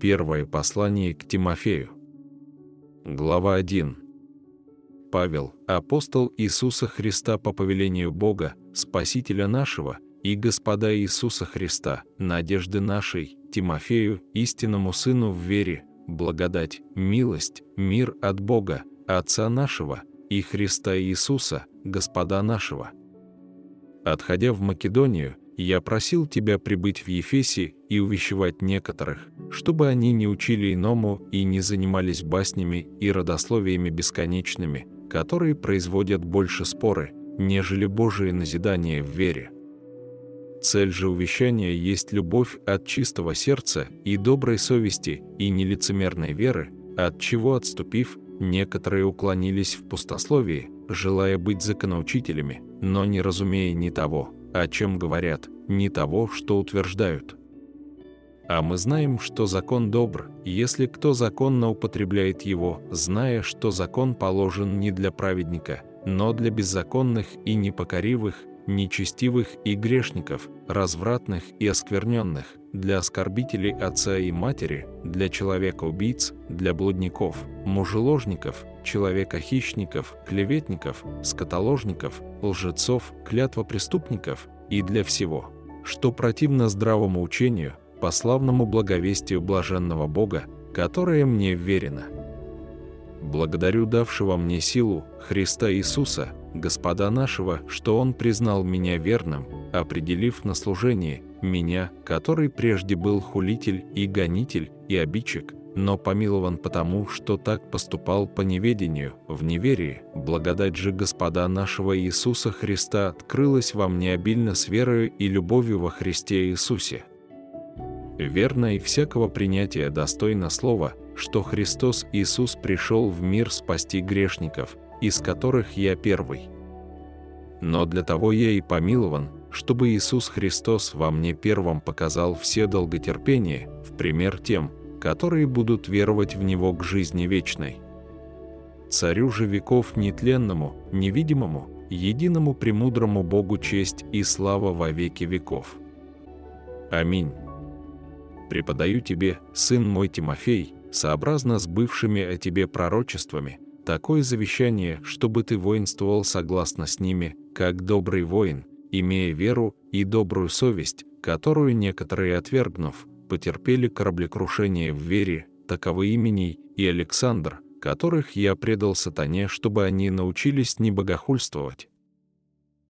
Первое послание к Тимофею. Глава 1. Павел, апостол Иисуса Христа по повелению Бога, Спасителя нашего, и Господа Иисуса Христа, надежды нашей, Тимофею, истинному Сыну в вере, благодать, милость, мир от Бога, Отца нашего, и Христа Иисуса, Господа нашего. Отходя в Македонию, я просил тебя прибыть в Ефесе и увещевать некоторых, чтобы они не учили иному и не занимались баснями и родословиями бесконечными, которые производят больше споры, нежели Божие назидание в вере. Цель же увещания есть любовь от чистого сердца и доброй совести и нелицемерной веры, от чего отступив, некоторые уклонились в пустословии, желая быть законоучителями, но не разумея ни того, о чем говорят, ни того, что утверждают. А мы знаем, что закон добр, если кто законно употребляет его, зная, что закон положен не для праведника, но для беззаконных и непокоривых, нечестивых и грешников, развратных и оскверненных, для оскорбителей отца и матери, для человека-убийц, для блудников, мужеложников, человека-хищников, клеветников, скотоложников, лжецов, клятвопреступников и для всего, что противно здравому учению, по славному благовестию блаженного Бога, которое мне верено. Благодарю давшего мне силу Христа Иисуса, Господа нашего, что Он признал меня верным, определив на служение меня, который прежде был хулитель и гонитель и обидчик, но помилован потому, что так поступал по неведению, в неверии. Благодать же Господа нашего Иисуса Христа открылась вам необильно с верою и любовью во Христе Иисусе. Верно и всякого принятия достойно слова, что Христос Иисус пришел в мир спасти грешников, из которых я первый. Но для того я и помилован, чтобы Иисус Христос во мне первым показал все долготерпение, в пример тем, которые будут веровать в Него к жизни вечной. Царю же веков нетленному, невидимому, единому премудрому Богу честь и слава во веки веков. Аминь. Преподаю тебе, сын мой Тимофей, сообразно с бывшими о тебе пророчествами, такое завещание, чтобы ты воинствовал согласно с ними, как добрый воин, имея веру и добрую совесть, которую некоторые отвергнув, потерпели кораблекрушение в вере, таковы именей и Александр, которых я предал сатане, чтобы они научились не богохульствовать,